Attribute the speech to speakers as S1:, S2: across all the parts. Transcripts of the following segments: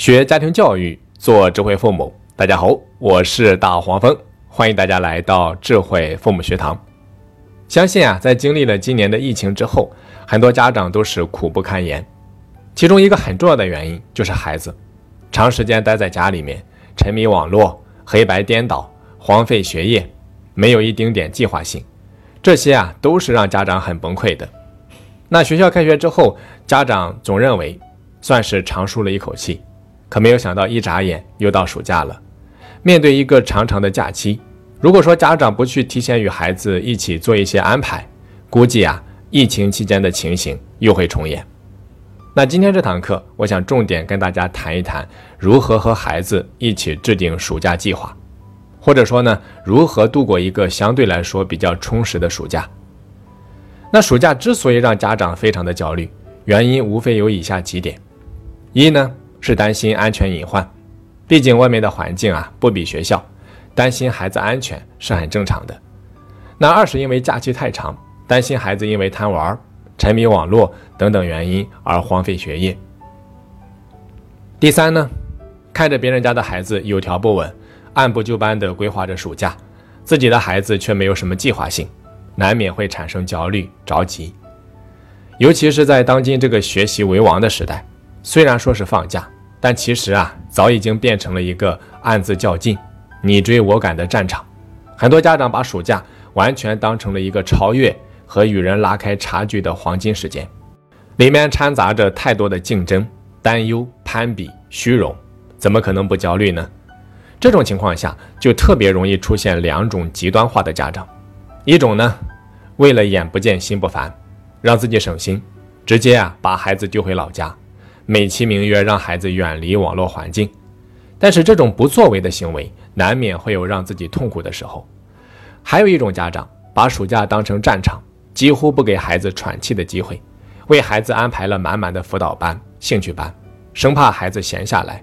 S1: 学家庭教育，做智慧父母。大家好，我是大黄蜂，欢迎大家来到智慧父母学堂。相信啊，在经历了今年的疫情之后，很多家长都是苦不堪言。其中一个很重要的原因就是孩子长时间待在家里面，沉迷网络，黑白颠倒，荒废学业，没有一丁点计划性，这些啊都是让家长很崩溃的。那学校开学之后，家长总认为算是长舒了一口气，可没有想到一眨眼又到暑假了。面对一个长长的假期，如果说家长不去提前与孩子一起做一些安排，估计啊疫情期间的情形又会重演。那今天这堂课，我想重点跟大家谈一谈如何和孩子一起制定暑假计划，或者说呢，如何度过一个相对来说比较充实的暑假。那暑假之所以让家长非常的焦虑，原因无非有以下几点：一呢是担心安全隐患，毕竟外面的环境啊不比学校，担心孩子安全是很正常的；那二是因为假期太长，担心孩子因为贪玩、沉迷网络等等原因而荒废学业；第三呢，看着别人家的孩子有条不紊、按部就班地规划着暑假，自己的孩子却没有什么计划性。难免会产生焦虑、着急，尤其是在当今这个学习为王的时代，虽然说是放假，但其实啊，早已经变成了一个暗自较劲、你追我赶的战场。很多家长把暑假完全当成了一个超越和与人拉开差距的黄金时间，里面掺杂着太多的竞争、担忧、攀比、虚荣，怎么可能不焦虑呢？这种情况下，就特别容易出现两种极端化的家长，一种呢。为了眼不见心不烦，让自己省心，直接啊把孩子丢回老家，美其名曰让孩子远离网络环境。但是这种不作为的行为，难免会有让自己痛苦的时候。还有一种家长把暑假当成战场，几乎不给孩子喘气的机会，为孩子安排了满满的辅导班、兴趣班，生怕孩子闲下来。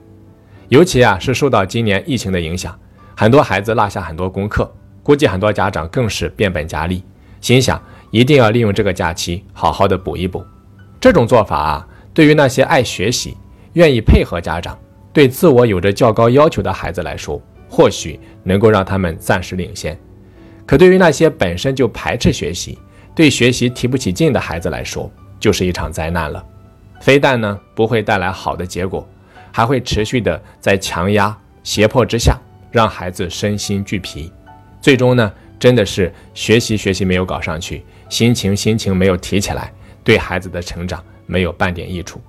S1: 尤其啊是受到今年疫情的影响，很多孩子落下很多功课，估计很多家长更是变本加厉。心想一定要利用这个假期好好的补一补，这种做法啊，对于那些爱学习、愿意配合家长、对自我有着较高要求的孩子来说，或许能够让他们暂时领先；可对于那些本身就排斥学习、对学习提不起劲的孩子来说，就是一场灾难了。非但呢不会带来好的结果，还会持续的在强压、胁迫之下，让孩子身心俱疲，最终呢。真的是学习学习没有搞上去，心情心情没有提起来，对孩子的成长没有半点益处。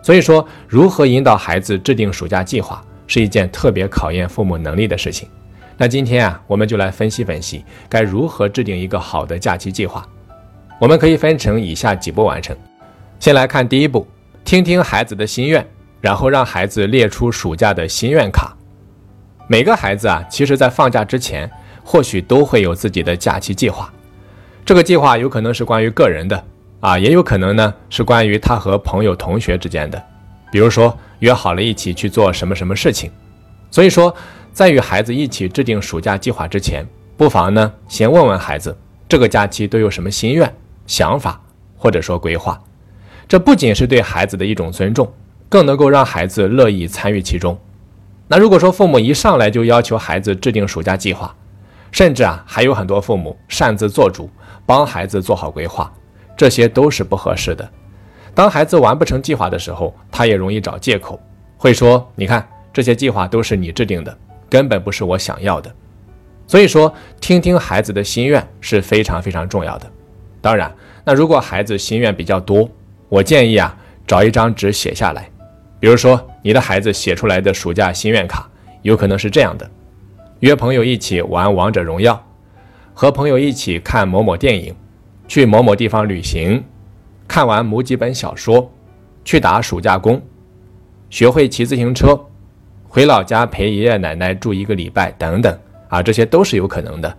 S1: 所以说，如何引导孩子制定暑假计划，是一件特别考验父母能力的事情。那今天啊，我们就来分析分析，该如何制定一个好的假期计划。我们可以分成以下几步完成。先来看第一步，听听孩子的心愿，然后让孩子列出暑假的心愿卡。每个孩子啊，其实在放假之前。或许都会有自己的假期计划，这个计划有可能是关于个人的啊，也有可能呢是关于他和朋友、同学之间的，比如说约好了一起去做什么什么事情。所以说，在与孩子一起制定暑假计划之前，不妨呢先问问孩子这个假期都有什么心愿、想法或者说规划，这不仅是对孩子的一种尊重，更能够让孩子乐意参与其中。那如果说父母一上来就要求孩子制定暑假计划，甚至啊，还有很多父母擅自做主，帮孩子做好规划，这些都是不合适的。当孩子完不成计划的时候，他也容易找借口，会说：“你看，这些计划都是你制定的，根本不是我想要的。”所以说，听听孩子的心愿是非常非常重要的。当然，那如果孩子心愿比较多，我建议啊，找一张纸写下来。比如说，你的孩子写出来的暑假心愿卡，有可能是这样的。约朋友一起玩王者荣耀，和朋友一起看某某电影，去某某地方旅行，看完某几本小说，去打暑假工，学会骑自行车，回老家陪爷爷奶奶住一个礼拜等等啊，这些都是有可能的。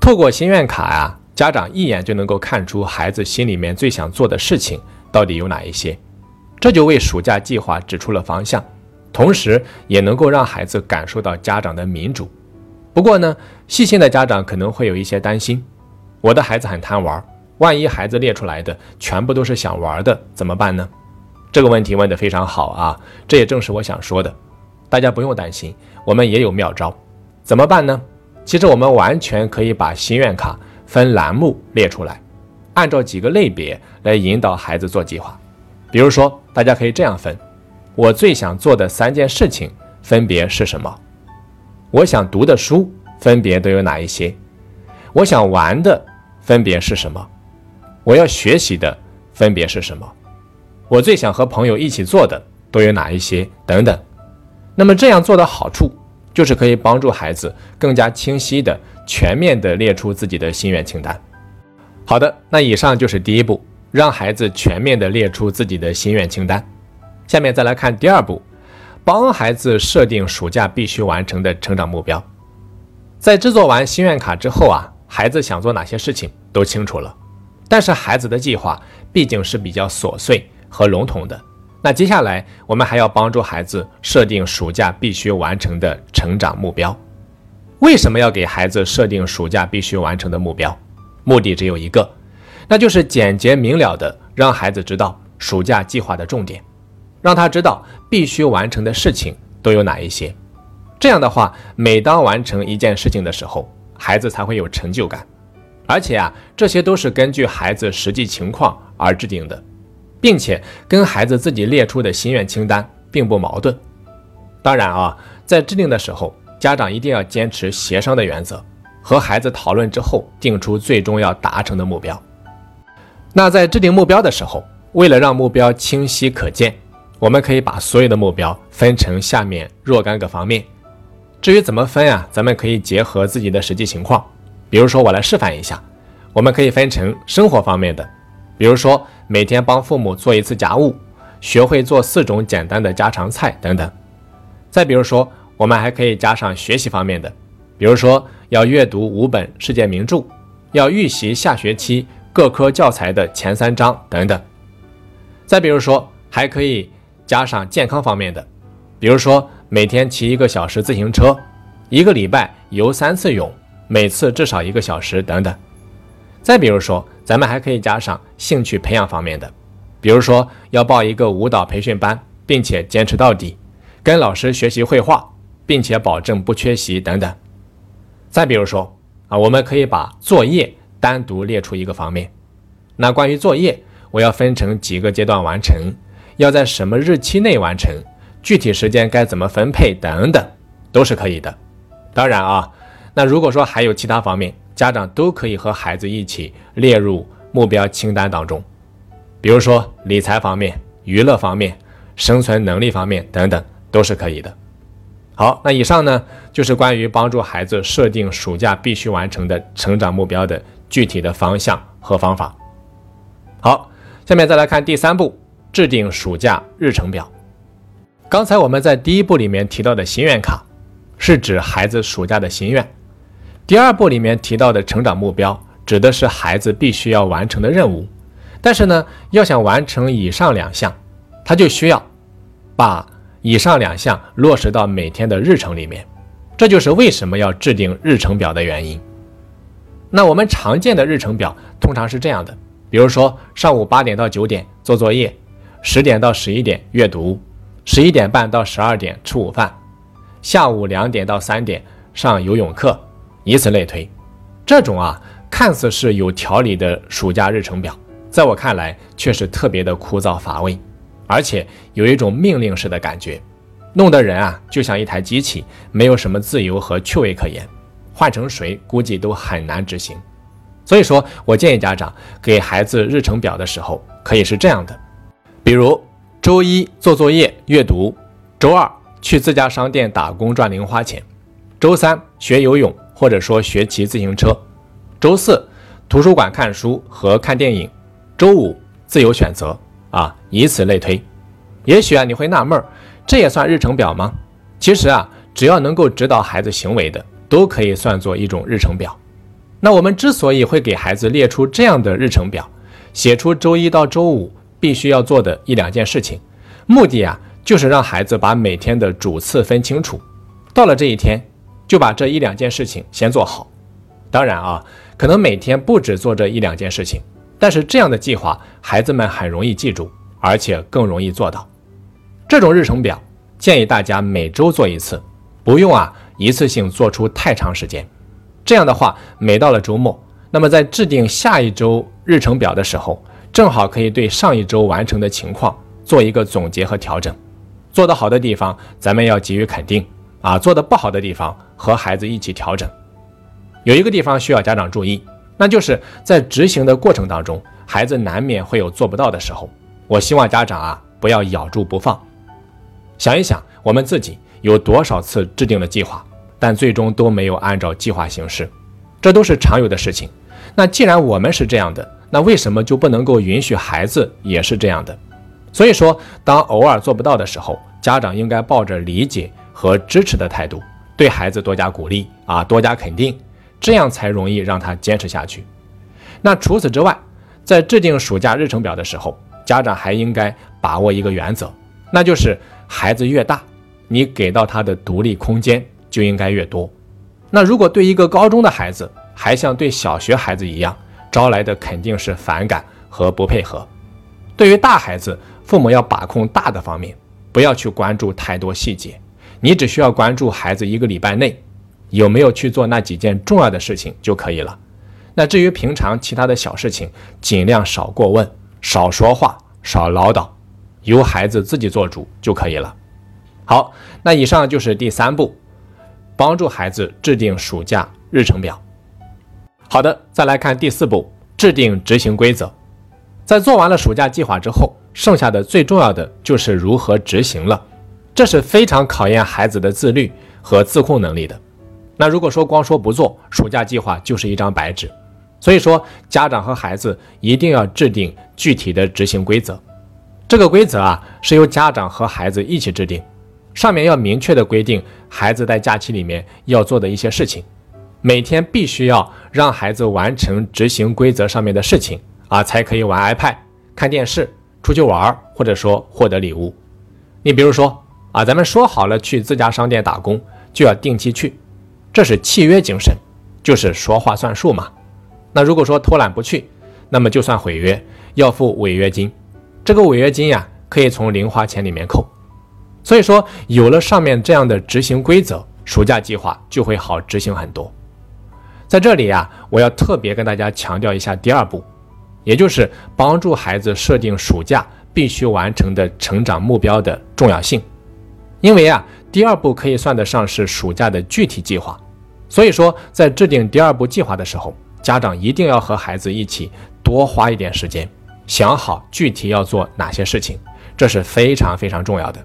S1: 透过心愿卡呀，家长一眼就能够看出孩子心里面最想做的事情到底有哪一些，这就为暑假计划指出了方向。同时，也能够让孩子感受到家长的民主。不过呢，细心的家长可能会有一些担心：我的孩子很贪玩，万一孩子列出来的全部都是想玩的，怎么办呢？这个问题问得非常好啊，这也正是我想说的。大家不用担心，我们也有妙招。怎么办呢？其实我们完全可以把心愿卡分栏目列出来，按照几个类别来引导孩子做计划。比如说，大家可以这样分：我最想做的三件事情分别是什么？我想读的书分别都有哪一些？我想玩的分别是什么？我要学习的分别是什么？我最想和朋友一起做的都有哪一些？等等。那么这样做的好处就是可以帮助孩子更加清晰的、全面的列出自己的心愿清单。好的，那以上就是第一步，让孩子全面的列出自己的心愿清单。下面再来看第二步，帮孩子设定暑假必须完成的成长目标。在制作完心愿卡之后啊，孩子想做哪些事情都清楚了，但是孩子的计划毕竟是比较琐碎。和笼统的，那接下来我们还要帮助孩子设定暑假必须完成的成长目标。为什么要给孩子设定暑假必须完成的目标？目的只有一个，那就是简洁明了的让孩子知道暑假计划的重点，让他知道必须完成的事情都有哪一些。这样的话，每当完成一件事情的时候，孩子才会有成就感。而且啊，这些都是根据孩子实际情况而制定的。并且跟孩子自己列出的心愿清单并不矛盾。当然啊，在制定的时候，家长一定要坚持协商的原则，和孩子讨论之后定出最终要达成的目标。那在制定目标的时候，为了让目标清晰可见，我们可以把所有的目标分成下面若干个方面。至于怎么分啊，咱们可以结合自己的实际情况。比如说，我来示范一下，我们可以分成生活方面的。比如说，每天帮父母做一次家务，学会做四种简单的家常菜等等。再比如说，我们还可以加上学习方面的，比如说要阅读五本世界名著，要预习下学期各科教材的前三章等等。再比如说，还可以加上健康方面的，比如说每天骑一个小时自行车，一个礼拜游三次泳，每次至少一个小时等等。再比如说。咱们还可以加上兴趣培养方面的，比如说要报一个舞蹈培训班，并且坚持到底；跟老师学习绘画，并且保证不缺席等等。再比如说啊，我们可以把作业单独列出一个方面。那关于作业，我要分成几个阶段完成，要在什么日期内完成，具体时间该怎么分配等等，都是可以的。当然啊，那如果说还有其他方面，家长都可以和孩子一起列入目标清单当中，比如说理财方面、娱乐方面、生存能力方面等等，都是可以的。好，那以上呢就是关于帮助孩子设定暑假必须完成的成长目标的具体的方向和方法。好，下面再来看第三步，制定暑假日程表。刚才我们在第一步里面提到的心愿卡，是指孩子暑假的心愿。第二步里面提到的成长目标，指的是孩子必须要完成的任务。但是呢，要想完成以上两项，他就需要把以上两项落实到每天的日程里面。这就是为什么要制定日程表的原因。那我们常见的日程表通常是这样的：比如说上午八点到九点做作业，十点到十一点阅读，十一点半到十二点吃午饭，下午两点到三点上游泳课。以此类推，这种啊看似是有条理的暑假日程表，在我看来却是特别的枯燥乏味，而且有一种命令式的感觉，弄得人啊就像一台机器，没有什么自由和趣味可言。换成谁估计都很难执行。所以说我建议家长给孩子日程表的时候，可以是这样的：比如周一做作业阅读，周二去自家商店打工赚零花钱，周三学游泳。或者说学骑自行车，周四图书馆看书和看电影，周五自由选择啊，以此类推。也许啊你会纳闷儿，这也算日程表吗？其实啊，只要能够指导孩子行为的，都可以算作一种日程表。那我们之所以会给孩子列出这样的日程表，写出周一到周五必须要做的一两件事情，目的啊就是让孩子把每天的主次分清楚，到了这一天。就把这一两件事情先做好。当然啊，可能每天不止做这一两件事情，但是这样的计划孩子们很容易记住，而且更容易做到。这种日程表建议大家每周做一次，不用啊一次性做出太长时间。这样的话，每到了周末，那么在制定下一周日程表的时候，正好可以对上一周完成的情况做一个总结和调整。做得好的地方，咱们要给予肯定啊；做得不好的地方，和孩子一起调整。有一个地方需要家长注意，那就是在执行的过程当中，孩子难免会有做不到的时候。我希望家长啊不要咬住不放。想一想，我们自己有多少次制定了计划，但最终都没有按照计划行事，这都是常有的事情。那既然我们是这样的，那为什么就不能够允许孩子也是这样的？所以说，当偶尔做不到的时候，家长应该抱着理解和支持的态度，对孩子多加鼓励啊，多加肯定。这样才容易让他坚持下去。那除此之外，在制定暑假日程表的时候，家长还应该把握一个原则，那就是孩子越大，你给到他的独立空间就应该越多。那如果对一个高中的孩子还像对小学孩子一样，招来的肯定是反感和不配合。对于大孩子，父母要把控大的方面，不要去关注太多细节，你只需要关注孩子一个礼拜内。有没有去做那几件重要的事情就可以了。那至于平常其他的小事情，尽量少过问，少说话，少唠叨，由孩子自己做主就可以了。好，那以上就是第三步，帮助孩子制定暑假日程表。好的，再来看第四步，制定执行规则。在做完了暑假计划之后，剩下的最重要的就是如何执行了，这是非常考验孩子的自律和自控能力的。那如果说光说不做，暑假计划就是一张白纸。所以说，家长和孩子一定要制定具体的执行规则。这个规则啊，是由家长和孩子一起制定，上面要明确的规定孩子在假期里面要做的一些事情，每天必须要让孩子完成执行规则上面的事情啊，才可以玩 iPad、看电视、出去玩，或者说获得礼物。你比如说啊，咱们说好了去自家商店打工，就要定期去。这是契约精神，就是说话算数嘛。那如果说偷懒不去，那么就算毁约，要付违约金。这个违约金呀，可以从零花钱里面扣。所以说，有了上面这样的执行规则，暑假计划就会好执行很多。在这里呀，我要特别跟大家强调一下第二步，也就是帮助孩子设定暑假必须完成的成长目标的重要性。因为啊，第二步可以算得上是暑假的具体计划。所以说，在制定第二步计划的时候，家长一定要和孩子一起多花一点时间，想好具体要做哪些事情，这是非常非常重要的。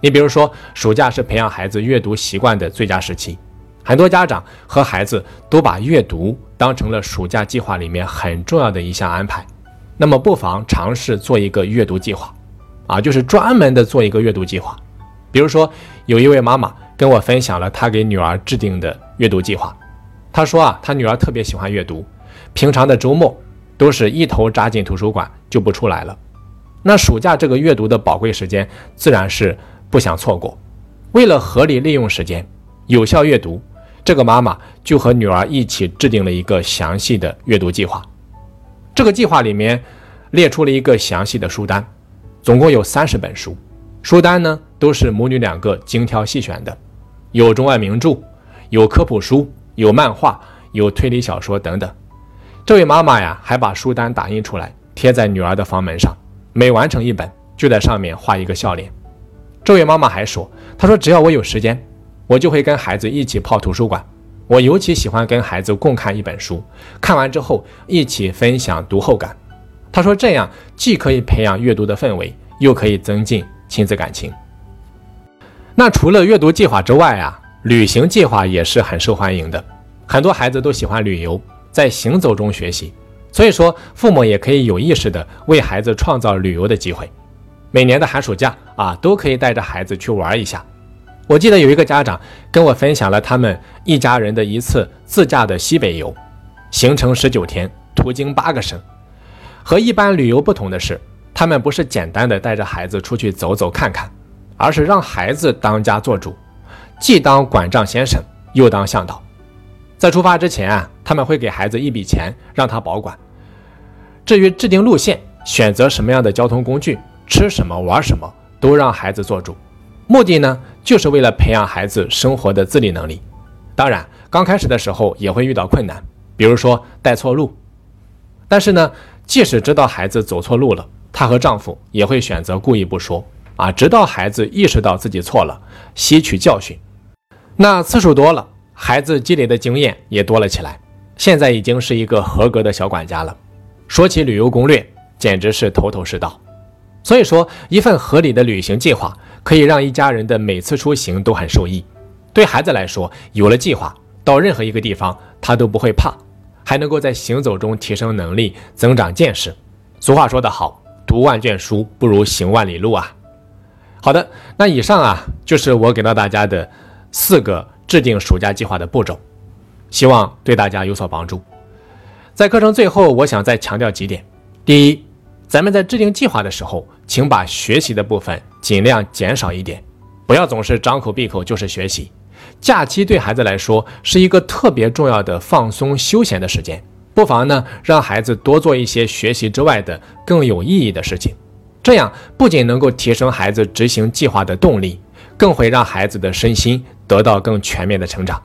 S1: 你比如说，暑假是培养孩子阅读习惯的最佳时期，很多家长和孩子都把阅读当成了暑假计划里面很重要的一项安排。那么，不妨尝试做一个阅读计划，啊，就是专门的做一个阅读计划。比如说，有一位妈妈。跟我分享了她给女儿制定的阅读计划。她说啊，她女儿特别喜欢阅读，平常的周末都是一头扎进图书馆就不出来了。那暑假这个阅读的宝贵时间，自然是不想错过。为了合理利用时间，有效阅读，这个妈妈就和女儿一起制定了一个详细的阅读计划。这个计划里面列出了一个详细的书单，总共有三十本书。书单呢都是母女两个精挑细选的。有中外名著，有科普书，有漫画，有推理小说等等。这位妈妈呀，还把书单打印出来，贴在女儿的房门上。每完成一本，就在上面画一个笑脸。这位妈妈还说：“她说只要我有时间，我就会跟孩子一起泡图书馆。我尤其喜欢跟孩子共看一本书，看完之后一起分享读后感。”他说：“这样既可以培养阅读的氛围，又可以增进亲子感情。”那除了阅读计划之外啊，旅行计划也是很受欢迎的。很多孩子都喜欢旅游，在行走中学习，所以说父母也可以有意识的为孩子创造旅游的机会。每年的寒暑假啊，都可以带着孩子去玩一下。我记得有一个家长跟我分享了他们一家人的一次自驾的西北游，行程十九天，途经八个省。和一般旅游不同的是，他们不是简单的带着孩子出去走走看看。而是让孩子当家做主，既当管账先生，又当向导。在出发之前啊，他们会给孩子一笔钱，让他保管。至于制定路线、选择什么样的交通工具，吃什么、玩什么都让孩子做主，目的呢，就是为了培养孩子生活的自理能力。当然，刚开始的时候也会遇到困难，比如说带错路。但是呢，即使知道孩子走错路了，她和丈夫也会选择故意不说啊，直到孩子意识到自己错了，吸取教训。那次数多了，孩子积累的经验也多了起来，现在已经是一个合格的小管家了。说起旅游攻略，简直是头头是道。所以说，一份合理的旅行计划可以让一家人的每次出行都很受益。对孩子来说，有了计划，到任何一个地方他都不会怕，还能够在行走中提升能力、增长见识。俗话说得好，读万卷书不如行万里路啊。好的，那以上啊就是我给到大家的四个制定暑假计划的步骤，希望对大家有所帮助。在课程最后，我想再强调几点：第一，咱们在制定计划的时候，请把学习的部分尽量减少一点，不要总是张口闭口就是学习。假期对孩子来说是一个特别重要的放松休闲的时间，不妨呢让孩子多做一些学习之外的更有意义的事情，这样不仅能够提升孩子执行计划的动力，更会让孩子的身心得到更全面的成长。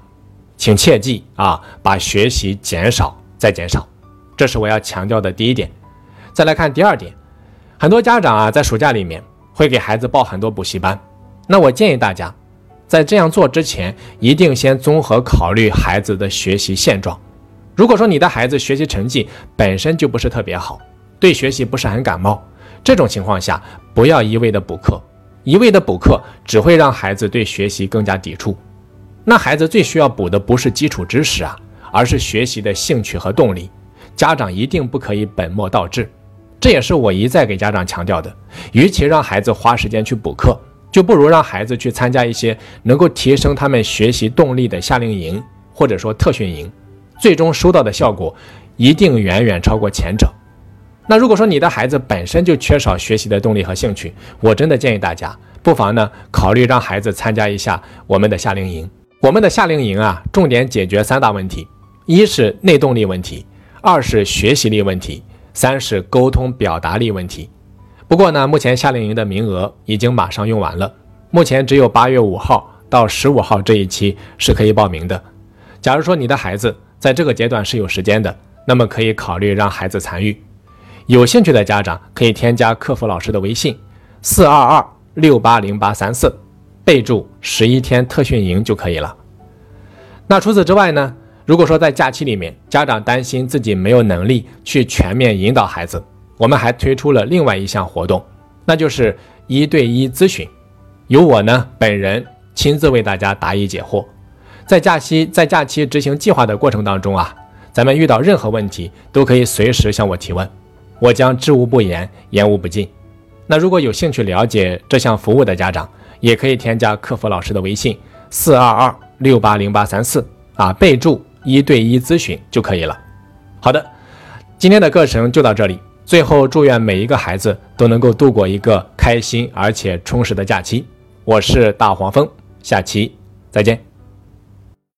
S1: 请切记啊，把学习减少再减少，这是我要强调的第一点。再来看第二点，很多家长啊，在暑假里面会给孩子报很多补习班。那我建议大家，在这样做之前，一定先综合考虑孩子的学习现状。如果说你的孩子学习成绩本身就不是特别好，对学习不是很感冒，这种情况下，不要一味的补课，一味的补课只会让孩子对学习更加抵触。那孩子最需要补的不是基础知识啊，而是学习的兴趣和动力。家长一定不可以本末倒置。这也是我一再给家长强调的，与其让孩子花时间去补课，就不如让孩子去参加一些能够提升他们学习动力的夏令营或者说特训营，最终收到的效果一定远远超过前者。那如果说你的孩子本身就缺少学习的动力和兴趣，我真的建议大家不妨呢考虑让孩子参加一下我们的夏令营。我们的夏令营啊，重点解决三大问题：一是内动力问题，二是学习力问题。三是沟通表达力问题，不过呢，目前夏令营的名额已经马上用完了，目前只有八月五号到十五号这一期是可以报名的。假如说你的孩子在这个阶段是有时间的，那么可以考虑让孩子参与。有兴趣的家长可以添加客服老师的微信四二二六八零八三四，备注十一天特训营就可以了。那除此之外呢？如果说在假期里面，家长担心自己没有能力去全面引导孩子，我们还推出了另外一项活动，那就是一对一咨询，由我呢本人亲自为大家答疑解惑。在假期在假期执行计划的过程当中啊，咱们遇到任何问题都可以随时向我提问，我将知无不言，言无不尽。那如果有兴趣了解这项服务的家长，也可以添加客服老师的微信四二二六八零八三四啊，备注。一对一咨询就可以了。好的，今天的课程就到这里。最后，祝愿每一个孩子都能够度过一个开心而且充实的假期。我是大黄蜂，下期再见。